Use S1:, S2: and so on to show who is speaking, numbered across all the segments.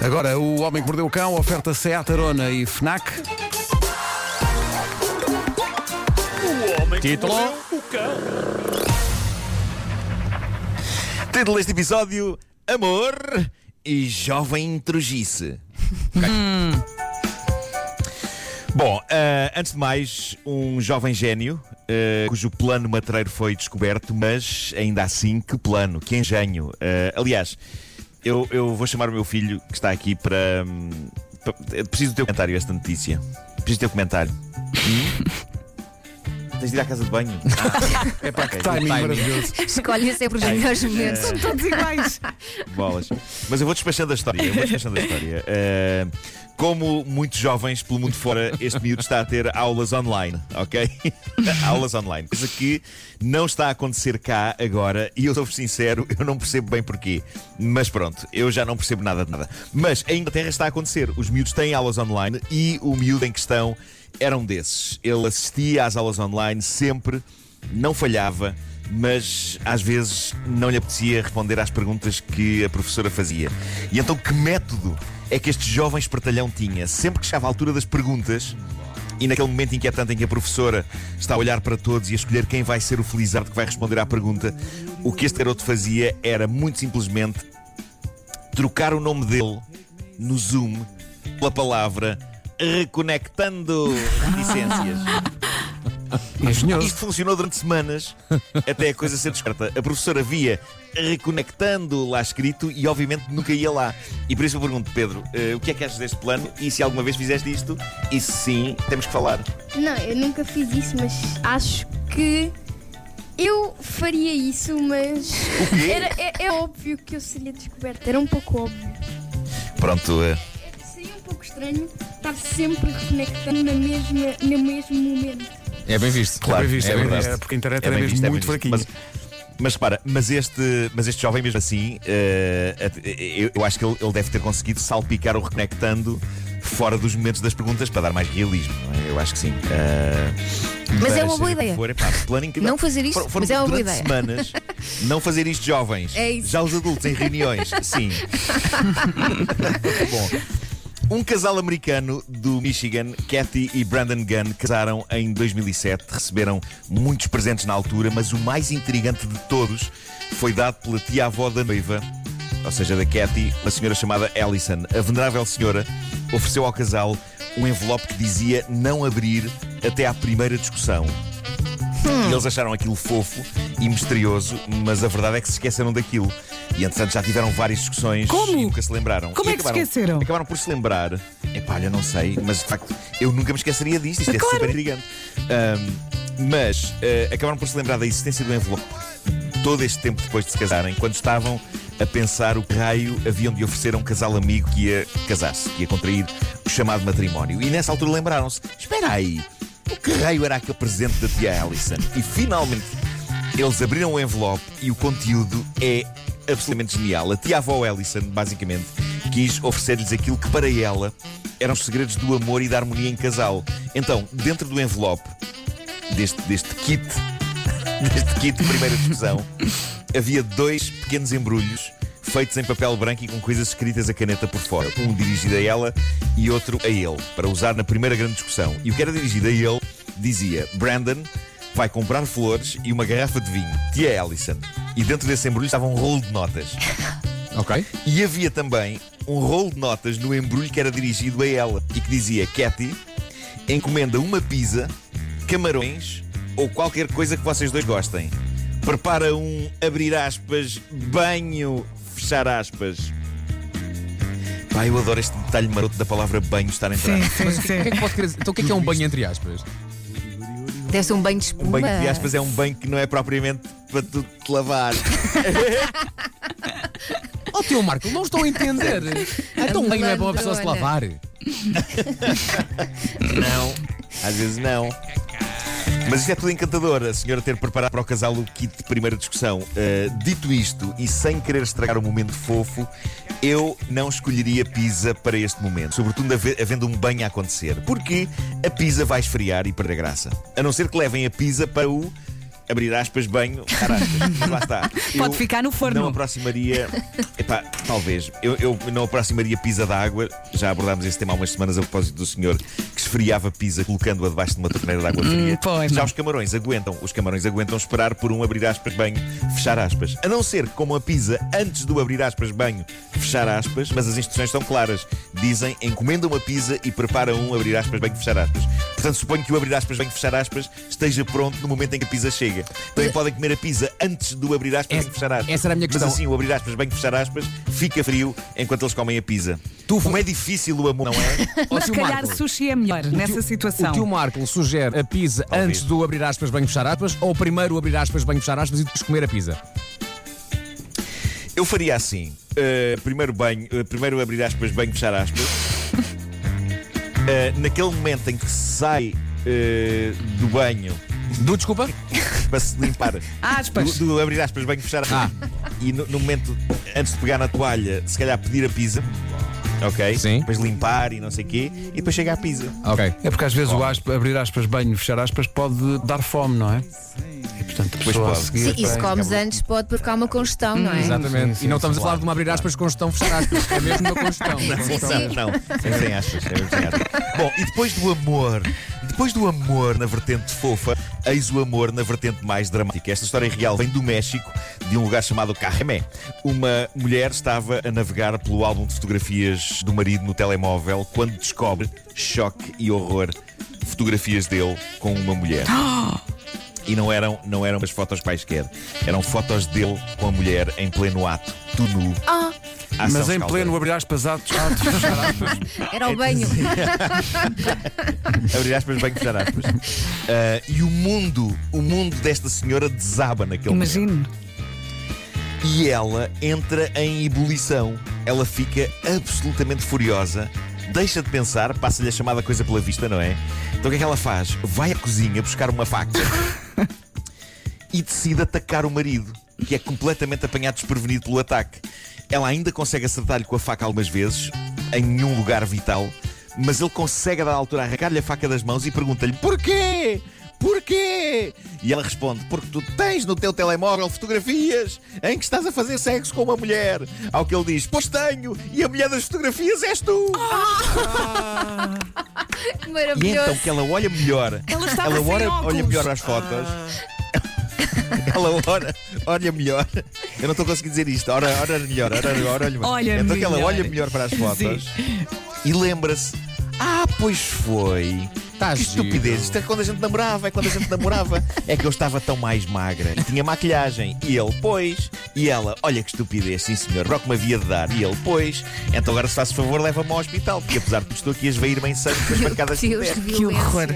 S1: Agora, o Homem que Mordeu o Cão, oferta Seat Arona e FNAC.
S2: Título.
S3: Título deste episódio: Amor e Jovem Trugice. Bom, ah, antes de mais, um jovem gênio ah, cujo plano matreiro foi descoberto, mas ainda assim, que plano, que engenho. Ah, aliás, eu, eu vou chamar o meu filho que está aqui para. hum, para- preciso do teu comentário, esta notícia. Preciso do teu comentário. Tens de ir à casa de banho?
S1: É para que timing
S2: timing.
S1: maravilhoso.
S4: Escolhe sempre os melhores momentos.
S1: Todos iguais.
S3: Bolas. Mas eu vou despachando a história. Eu vou despachando a história. Eh, como muitos jovens pelo mundo fora, este miúdo está a ter aulas online, ok? aulas online. Coisa que não está a acontecer cá agora e eu sou sincero, eu não percebo bem porquê. Mas pronto, eu já não percebo nada de nada. Mas em Inglaterra está a acontecer. Os miúdos têm aulas online e o miúdo em questão era um desses. Ele assistia às aulas online sempre, não falhava mas às vezes não lhe apetecia responder às perguntas que a professora fazia. E então, que método é que este jovem espertalhão tinha? Sempre que chegava à altura das perguntas, e naquele momento inquietante em que a professora está a olhar para todos e a escolher quem vai ser o felizardo que vai responder à pergunta, o que este garoto fazia era muito simplesmente trocar o nome dele no Zoom pela palavra reconectando reticências.
S1: Engenhoso.
S3: Isto funcionou durante semanas até a coisa ser descoberta. A professora via reconectando lá escrito e obviamente nunca ia lá. E por isso eu pergunto, Pedro, eh, o que é que achas deste plano e se alguma vez fizeste isto? E se sim, temos que falar.
S5: Não, eu nunca fiz isso, mas acho que eu faria isso, mas
S3: O quê?
S5: era, é, é óbvio que eu seria descoberta. Era um pouco óbvio.
S3: Pronto,
S5: pouco estranho estar sempre reconectando na mesma, no mesmo momento.
S2: É bem visto.
S3: Claro,
S1: bem visto,
S3: é
S1: é bem
S3: verdade.
S1: visto. É porque a internet
S3: é
S1: era
S3: bem
S1: mesmo
S3: visto, é
S1: muito
S3: visto.
S1: fraquinha.
S3: Mas, mas repara, mas este, mas este jovem mesmo assim, at- eu, eu acho que ele, ele deve ter conseguido salpicar o reconectando fora dos momentos das perguntas para dar mais realismo. não é? Eu acho que sim. Eh,
S4: Mas é uma boa ideia.
S3: For, epá.
S4: Não fazer isto,
S3: Foram- foram
S4: mas é uma boa ideia.
S3: semanas não fazer isto jovens.
S4: É isso.
S3: Já os adultos em reuniões, sim. Bom. Um casal americano do Michigan, Kathy e Brandon Gunn, casaram em 2007. Receberam muitos presentes na altura, mas o mais intrigante de todos foi dado pela tia-avó da noiva, ou seja, da Kathy, uma senhora chamada Allison. A venerável senhora ofereceu ao casal um envelope que dizia não abrir até à primeira discussão. E eles acharam aquilo fofo e misterioso, mas a verdade é que se esqueceram daquilo. E entretanto já tiveram várias discussões
S6: Como?
S3: e nunca se lembraram.
S6: Como
S3: E
S6: é que se
S3: acabaram-
S6: esqueceram?
S3: Acabaram por se lembrar. Epá, olha, não sei, mas de facto eu nunca me esqueceria disto. Isto é
S6: Claro.
S3: super intrigante. Ahm, mas eh, acabaram por se lembrar da existência do envelope todo este tempo depois de se casarem, quando estavam a pensar o que raio haviam de oferecer a um casal amigo que ia casar-se, que ia contrair o chamado matrimónio. E nessa altura lembraram-se: espera aí, o que raio era aquele presente da tia Allison? E finalmente eles abriram o envelope e o conteúdo é absolutamente genial. A tia-avó Allison, basicamente, quis oferecer-lhes aquilo que para ela eram os segredos do amor e da harmonia em casal. Então, dentro do envelope deste, deste kit, deste kit de primeira discussão, havia dois pequenos embrulhos feitos em papel branco e com coisas escritas a caneta por fora. Um dirigido a ela e outro a ele, para usar na primeira grande discussão. E o que era dirigido a ele dizia: Brandon vai comprar flores e uma garrafa de vinho. Tia Allison. E dentro desse embrulho estava um rolo de notas.
S2: Ok.
S3: E havia também um rolo de notas no embrulho que era dirigido a ela e que dizia: Cathy, encomenda uma pizza, camarões ou qualquer coisa que vocês dois gostem. Prepara um abrir aspas, banho, fechar aspas. Pá, eu adoro este detalhe maroto da palavra banho estar a entrar.
S6: Sim, sim,
S2: Mas o que, o que é
S6: sim.
S2: que pode querer dizer? Então o que é que é um banho entre aspas?
S4: Deve ser um banho de
S3: Um
S4: espuma.
S3: banho de aspas é um banho que não é propriamente para tu te lavar.
S2: Oh, teu Marco, não estou a entender. Então um banho não é para uma pessoa se lavar.
S3: Não, às vezes não. Mas isto é tudo encantador, a senhora ter preparado para o casal o kit de primeira discussão. Uh, dito isto, e sem querer estragar o momento fofo, eu não escolheria pizza para este momento. Sobretudo have- havendo um banho a acontecer. Porque a pizza vai esfriar e perder graça. A não ser que levem a pizza para o abrir aspas, banho, aspas. Lá está.
S6: Pode
S3: Eu
S6: ficar no forno.
S3: Não aproximaria. Epá, talvez. Eu, eu não aproximaria pizza d'água. Já abordámos esse tema há umas semanas a propósito do senhor que esfriava pizza colocando-a debaixo de uma torneira de água fria.
S6: pois,
S3: Já
S6: não.
S3: os camarões aguentam. Os camarões aguentam esperar por um abrir aspas, banho, fechar aspas. A não ser que comam a pizza antes do abrir aspas, banho, fechar aspas, mas as instruções estão claras. Dizem encomenda uma pizza e prepara um abrir aspas, banho, fechar aspas. Portanto, suponho que o abrir aspas, banho, fechar aspas esteja pronto no momento em que a pizza chega. Também podem comer a pizza antes do abrir aspas,
S2: Essa-
S3: fechar aspas.
S2: essa era a minha questão.
S3: Mas assim, o abrir aspas, banho, fechar aspas, fica frio enquanto eles comem a pizza.
S2: Tu-
S3: Como é difícil o amor, não é?
S6: Mas se
S2: tio
S6: calhar
S2: Marco,
S6: sushi é melhor nessa situação.
S2: O tio Marco sugere a pizza
S3: Talvez.
S2: antes do abrir aspas, banho, fechar aspas, ou primeiro abrir aspas, banho, fechar aspas e depois comer a pizza?
S3: Eu faria assim: uh, primeiro banho, uh, primeiro abrir aspas, banho, fechar aspas. Uh, naquele momento em que sai uh, do banho
S2: Do, desculpa?
S3: para se limpar, do,
S6: Aspas.
S3: do abrir aspas, banho, fechar aspas, e no, no momento antes de pegar na toalha, se calhar pedir a pizza. Ok?
S2: Sim.
S3: Depois limpar e não sei o quê, e depois chega a pizza.
S2: Ok.
S1: É porque às vezes o aspa, abrir aspas, banho, fechar aspas pode dar fome, não é? Portanto a
S3: Pois
S1: pessoa a
S3: pode.
S1: seguir.
S4: Sim, e se comes antes pode provocar uma congestão, não é?
S2: Exatamente.
S1: sim,
S2: e não estamos a falar de uma abrir aspas com gestão fechar aspas. É mesmo uma congestão.
S4: Sim, sim.
S3: Não, não, sem achas, é mesmo sem achas. Bom, e depois do amor, depois do amor na vertente fofa, eis o amor na vertente mais dramática. Esta história real vem do México, de um lugar chamado Cajemé. Uma mulher estava a navegar pelo álbum de fotografias do marido no telemóvel quando descobre, choque e horror, fotografias dele com uma mulher. E não eram, não eram as fotos quaisquer, eram fotos dele com a mulher em pleno ato, tu nu.
S4: Ah,
S3: Ação
S1: Mas em pleno abrir aspas, atos, atos, fechar aspas.
S4: era o banho.
S3: abrir aspas, bem fechar aspas. Ah, e o mundo, o mundo desta senhora desaba naquele momento.
S6: Imagino.
S3: E ela entra em ebulição. Ela fica absolutamente furiosa. Deixa de pensar, passa-lhe a chamada coisa pela vista, não é? Então o que é que ela faz? Vai à cozinha buscar uma faca e decide atacar o marido, que é completamente apanhado desprevenido pelo ataque. Ela ainda consegue acertar-lhe com a faca algumas vezes, em nenhum lugar vital, mas ele consegue a dada altura arrancar-lhe a faca das mãos e pergunta-lhe porquê? Porquê? E ela responde: Porque tu tens no teu telemóvel fotografias em que estás a fazer sexo com uma mulher. Ao que ele diz: Pois tenho, e a mulher das fotografias és tu. E
S4: Maravilhoso.
S3: então que ela olha melhor,
S6: Ela sem
S3: olha, olha melhor às fotos. Ela olha, olha melhor. Eu não estou conseguindo dizer isto. Ora, ora melhor, ora, ora, olha melhor.
S6: Olha
S3: então que ela
S6: melhor.
S3: olha melhor para as fotos e lembra-se: Ah, pois foi.
S2: Tá
S3: que
S2: giro.
S3: estupidez. Isto é quando a gente namorava, é quando a gente namorava. É que eu estava tão mais magra e tinha maquilhagem. E ele, pois. E ela, olha que estupidez, sim senhor, que me havia de dar. E ele, pois. Então agora, se faz favor, leva-me ao hospital, porque apesar de tudo, estou aqui a esvair-me em sangue com as marcadas de
S4: Deus,
S3: terra.
S4: que
S6: Que horror.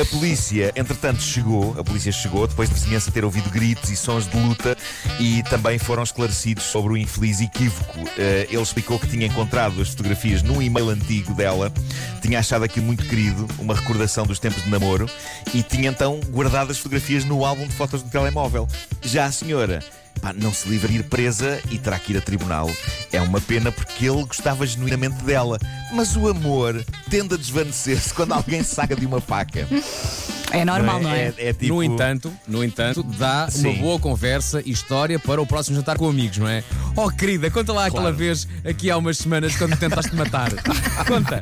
S3: A polícia, entretanto, chegou. A polícia chegou depois da vizinhança ter ouvido gritos e sons de luta e também foram esclarecidos sobre o infeliz equívoco. Eh, ele explicou que tinha encontrado as fotografias num e-mail antigo dela, tinha achado aquilo muito querido, uma recordação dos tempos de namoro, e tinha então guardado as fotografias no álbum de fotos do telemóvel. Já a senhora. pá, não se livra de ir presa e terá que ir a tribunal. É uma pena porque ele gostava genuinamente dela. Mas o amor tende a desvanecer-se quando alguém saca de uma faca.
S6: É normal, não é?
S3: É, é tipo...
S2: No entanto, no entanto, dá
S3: Sim.
S2: uma boa conversa e história para o próximo jantar com amigos, não é? Oh, querida, conta lá aquela
S3: Claro.
S2: vez aqui há umas semanas quando tentaste matar. conta.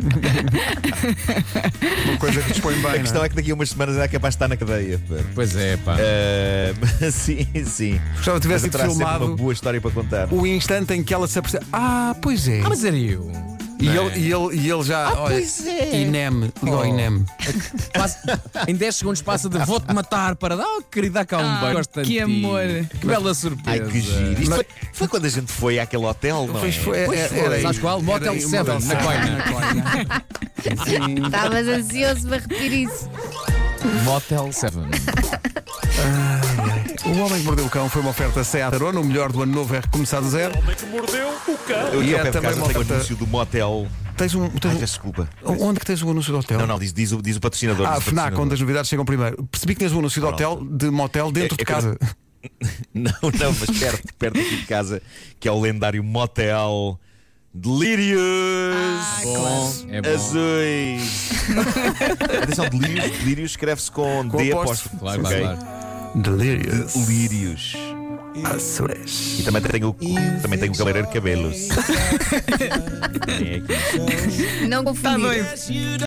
S1: Uma coisa que dispõe
S3: A
S1: bem.
S3: questão
S1: Não é?
S3: é que daqui a umas semanas é capaz de estar na cadeia. pá.
S2: Pois é, pá.
S3: Eh, sim, sim.
S1: Gostava que tivesse filmado
S3: uma boa história para contar.
S1: o instante em que ela se apercebe. Ah, pois é.
S2: Ah, mas era eu.
S1: E ele,
S2: é?
S1: e, ele, e ele já. olha,
S3: pois é.
S1: INEM. Liga ao
S2: Oh.
S1: INEM.
S2: Passa- em 10 segundos passa de vou-te matar para dar, oh, querida, cá um
S6: Ah,
S2: beijo. Gosto
S6: que
S2: ti.
S6: amor.
S2: Que bela surpresa.
S3: Ai, que giro. Isto foi, foi quando a gente foi àquele hotel, não
S1: Pois
S3: é?
S1: foi,
S2: Pois
S1: era-
S2: foi.
S1: era
S2: Sabes
S1: isso.
S2: qual? Motel
S1: Era-
S2: Seven,
S1: Motel
S2: na Coina.
S1: na Coina. Sim.
S4: Estavas ansioso para repetir isso.
S2: Motel 7.
S1: O Homem que Mordeu o Cão foi uma oferta Seat Arona, o melhor do ano novo é recomeçar de zero.
S3: Eu
S1: E
S3: aqui ao
S1: é
S3: pé de
S1: também
S3: casa
S1: uma
S3: tenho o
S1: oferta-
S3: anúncio do motel.
S1: Tens um. tens
S3: Ai,
S1: um-
S3: peço desculpa.
S1: onde que tens o anúncio do hotel?
S3: Não, não, diz, diz, o, diz o patrocinador.
S1: Ah,
S3: diz o
S1: FNAC,
S3: patrocinador.
S1: onde as novidades chegam primeiro. Percebi que tinhas o anúncio de hotel, de motel dentro
S3: É-
S1: de
S3: é que eu-
S1: casa.
S3: Não, não, mas perto, perto aqui de casa, que é o lendário motel Delírios
S2: Bom, é bom.
S3: Azuis. Atenção, Delírios, Delírios escreve-se com,
S1: Com
S3: D apóstrofo.
S2: Claro,
S3: ok?
S2: claro, claro.
S1: Delirious.
S3: Lírios.
S1: Açores.
S3: E também tenho, também tenho o cabeleireiro cabelos. Também é aqui.
S4: Não
S6: Está
S4: confundir.
S6: doido.